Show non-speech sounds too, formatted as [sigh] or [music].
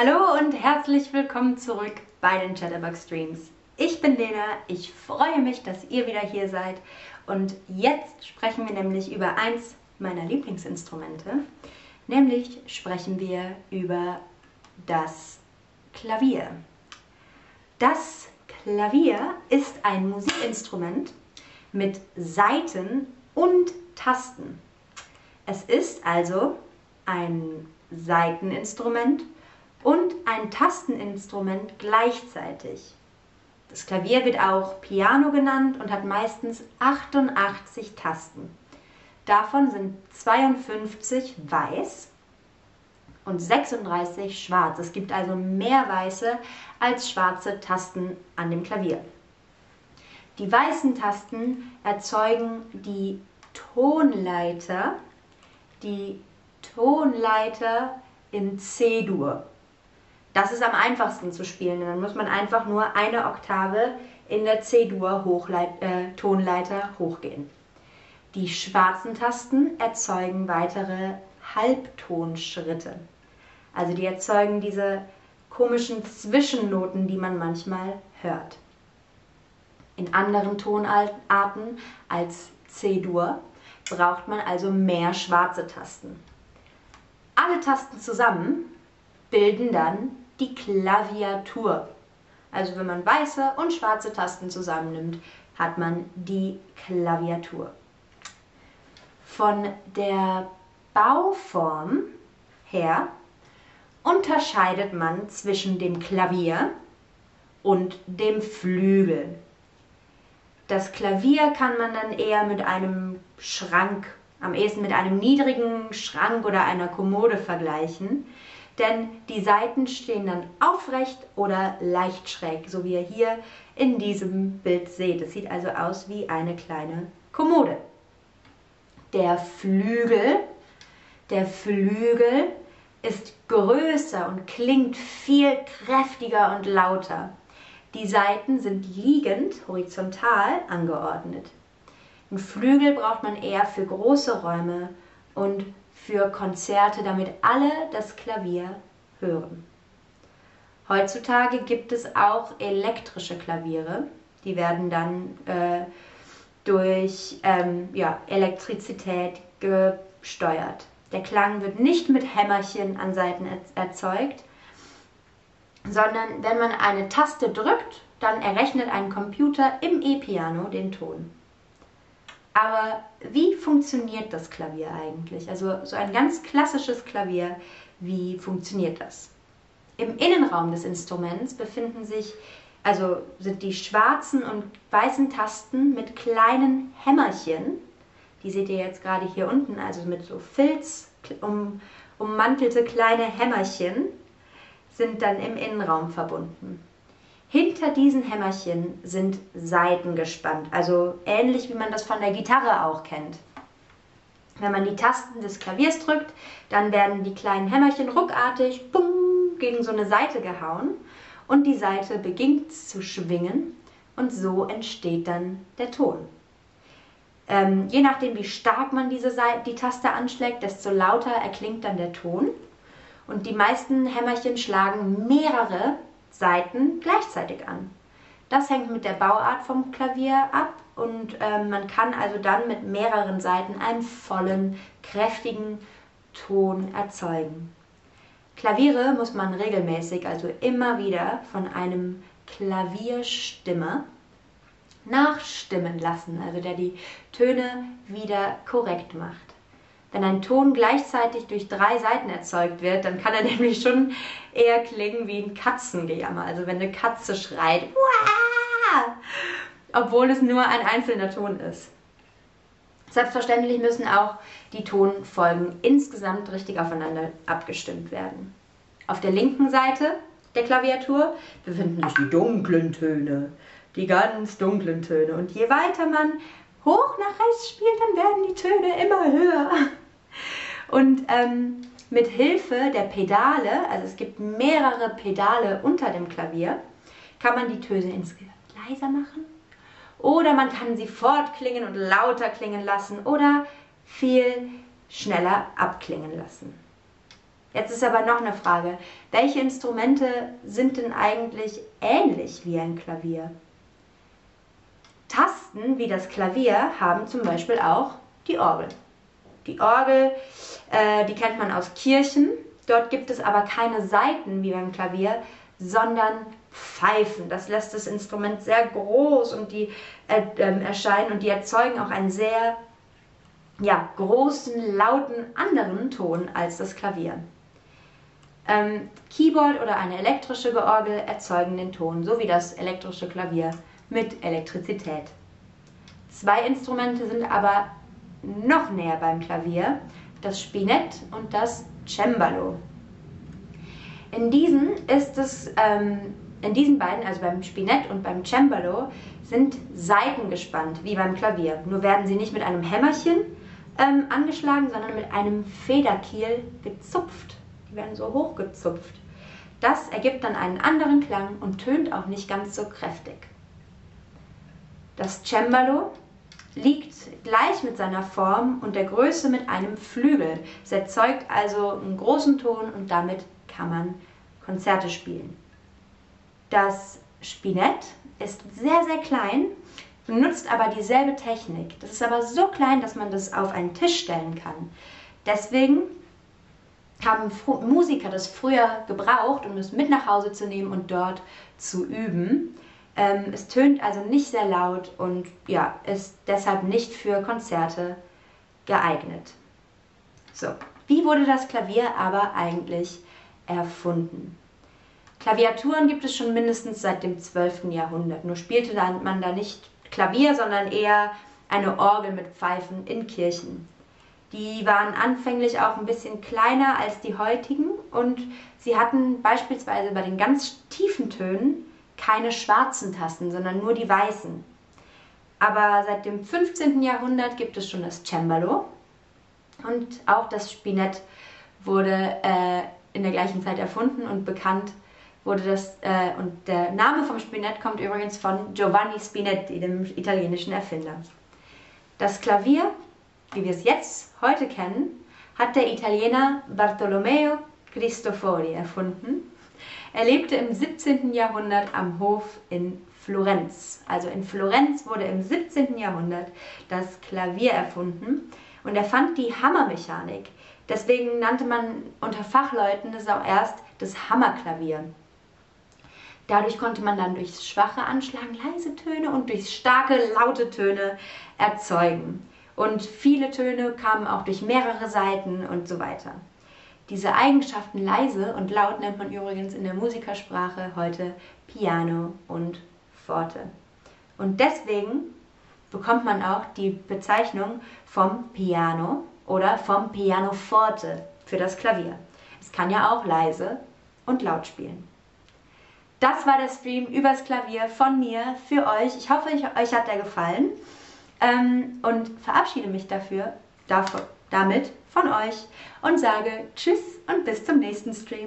Hallo und herzlich willkommen zurück bei den Chatterbox Streams. Ich bin Lena, ich freue mich, dass ihr wieder hier seid und jetzt sprechen wir nämlich über eins meiner Lieblingsinstrumente, nämlich sprechen wir über das Klavier. Das Klavier ist ein Musikinstrument mit Saiten und Tasten. Es ist also ein Saiteninstrument und ein Tasteninstrument gleichzeitig. Das Klavier wird auch Piano genannt und hat meistens 88 Tasten. Davon sind 52 weiß und 36 schwarz. Es gibt also mehr weiße als schwarze Tasten an dem Klavier. Die weißen Tasten erzeugen die Tonleiter, die Tonleiter in C-Dur. Das ist am einfachsten zu spielen. Dann muss man einfach nur eine Oktave in der C-Dur-Tonleiter äh, hochgehen. Die schwarzen Tasten erzeugen weitere Halbtonschritte. Also die erzeugen diese komischen Zwischennoten, die man manchmal hört. In anderen Tonarten als C-Dur braucht man also mehr schwarze Tasten. Alle Tasten zusammen bilden dann die Klaviatur. Also wenn man weiße und schwarze Tasten zusammennimmt, hat man die Klaviatur. Von der Bauform her unterscheidet man zwischen dem Klavier und dem Flügel. Das Klavier kann man dann eher mit einem Schrank, am ehesten mit einem niedrigen Schrank oder einer Kommode vergleichen, denn die Seiten stehen dann aufrecht oder leicht schräg, so wie ihr hier in diesem Bild seht. Es sieht also aus wie eine kleine Kommode. Der Flügel, der Flügel ist größer und klingt viel kräftiger und lauter. Die Seiten sind liegend, horizontal angeordnet. Ein Flügel braucht man eher für große Räume und für Konzerte, damit alle das Klavier hören. Heutzutage gibt es auch elektrische Klaviere, die werden dann äh, durch ähm, ja, Elektrizität gesteuert. Der Klang wird nicht mit Hämmerchen an Seiten erzeugt, sondern wenn man eine Taste drückt, dann errechnet ein Computer im E-Piano den Ton. Aber wie funktioniert das Klavier eigentlich? Also so ein ganz klassisches Klavier, wie funktioniert das? Im Innenraum des Instruments befinden sich, also sind die schwarzen und weißen Tasten mit kleinen Hämmerchen, die seht ihr jetzt gerade hier unten, also mit so Filz um, ummantelte kleine Hämmerchen, sind dann im Innenraum verbunden. Hinter diesen Hämmerchen sind Saiten gespannt, also ähnlich wie man das von der Gitarre auch kennt. Wenn man die Tasten des Klaviers drückt, dann werden die kleinen Hämmerchen ruckartig bumm, gegen so eine Seite gehauen und die Seite beginnt zu schwingen und so entsteht dann der Ton. Ähm, je nachdem, wie stark man diese Seite, die Taste anschlägt, desto lauter erklingt dann der Ton. Und die meisten Hämmerchen schlagen mehrere Saiten gleichzeitig an. Das hängt mit der Bauart vom Klavier ab und äh, man kann also dann mit mehreren Saiten einen vollen, kräftigen Ton erzeugen. Klaviere muss man regelmäßig, also immer wieder von einem Klavierstimmer nachstimmen lassen, also der die Töne wieder korrekt macht. Wenn ein Ton gleichzeitig durch drei Seiten erzeugt wird, dann kann er [laughs] nämlich schon eher klingen wie ein Katzengejammer. Also wenn eine Katze schreit, Wah! obwohl es nur ein einzelner Ton ist. Selbstverständlich müssen auch die Tonfolgen insgesamt richtig aufeinander abgestimmt werden. Auf der linken Seite der Klaviatur befinden sich die dunklen Töne, die ganz dunklen Töne. Und je weiter man hoch nach rechts spielt, dann werden die Töne immer höher. Und ähm, mit Hilfe der Pedale, also es gibt mehrere Pedale unter dem Klavier, kann man die Töne insgesamt leiser machen oder man kann sie fortklingen und lauter klingen lassen oder viel schneller abklingen lassen. Jetzt ist aber noch eine Frage. Welche Instrumente sind denn eigentlich ähnlich wie ein Klavier? Tasten wie das Klavier haben zum Beispiel auch die Orgel. Die Orgel, äh, die kennt man aus Kirchen. Dort gibt es aber keine Saiten wie beim Klavier, sondern Pfeifen. Das lässt das Instrument sehr groß und die äh, äh, erscheinen und die erzeugen auch einen sehr ja, großen, lauten anderen Ton als das Klavier. Ähm, Keyboard oder eine elektrische Georgel erzeugen den Ton, so wie das elektrische Klavier mit Elektrizität. Zwei Instrumente sind aber noch näher beim Klavier, das Spinett und das Cembalo. In diesen ist es, ähm, in diesen beiden, also beim Spinett und beim Cembalo, sind Saiten gespannt, wie beim Klavier. Nur werden sie nicht mit einem Hämmerchen ähm, angeschlagen, sondern mit einem Federkiel gezupft. Die werden so hochgezupft. Das ergibt dann einen anderen Klang und tönt auch nicht ganz so kräftig. Das Cembalo liegt gleich mit seiner Form und der Größe mit einem Flügel. Es erzeugt also einen großen Ton und damit kann man Konzerte spielen. Das Spinett ist sehr, sehr klein, benutzt aber dieselbe Technik. Das ist aber so klein, dass man das auf einen Tisch stellen kann. Deswegen haben Musiker das früher gebraucht, um es mit nach Hause zu nehmen und dort zu üben. Ähm, es tönt also nicht sehr laut und ja, ist deshalb nicht für Konzerte geeignet. So, wie wurde das Klavier aber eigentlich erfunden? Klaviaturen gibt es schon mindestens seit dem 12. Jahrhundert. Nur spielte man da nicht Klavier, sondern eher eine Orgel mit Pfeifen in Kirchen. Die waren anfänglich auch ein bisschen kleiner als die heutigen und sie hatten beispielsweise bei den ganz tiefen Tönen keine schwarzen Tasten, sondern nur die weißen. Aber seit dem 15. Jahrhundert gibt es schon das Cembalo und auch das Spinett wurde äh, in der gleichen Zeit erfunden und bekannt wurde das äh, und der Name vom Spinett kommt übrigens von Giovanni Spinetti, dem italienischen Erfinder. Das Klavier, wie wir es jetzt heute kennen, hat der Italiener Bartolomeo Cristofori erfunden er lebte im 17. Jahrhundert am Hof in Florenz. Also in Florenz wurde im 17. Jahrhundert das Klavier erfunden und er fand die Hammermechanik. Deswegen nannte man unter Fachleuten es auch erst das Hammerklavier. Dadurch konnte man dann durchs schwache Anschlagen leise Töne und durch starke laute Töne erzeugen. Und viele Töne kamen auch durch mehrere Seiten und so weiter. Diese Eigenschaften leise und laut nennt man übrigens in der Musikersprache heute Piano und Forte. Und deswegen bekommt man auch die Bezeichnung vom Piano oder vom Pianoforte für das Klavier. Es kann ja auch leise und laut spielen. Das war der Stream übers Klavier von mir für euch. Ich hoffe, euch hat der gefallen ähm, und verabschiede mich dafür, dafür damit von euch und sage Tschüss und bis zum nächsten Stream.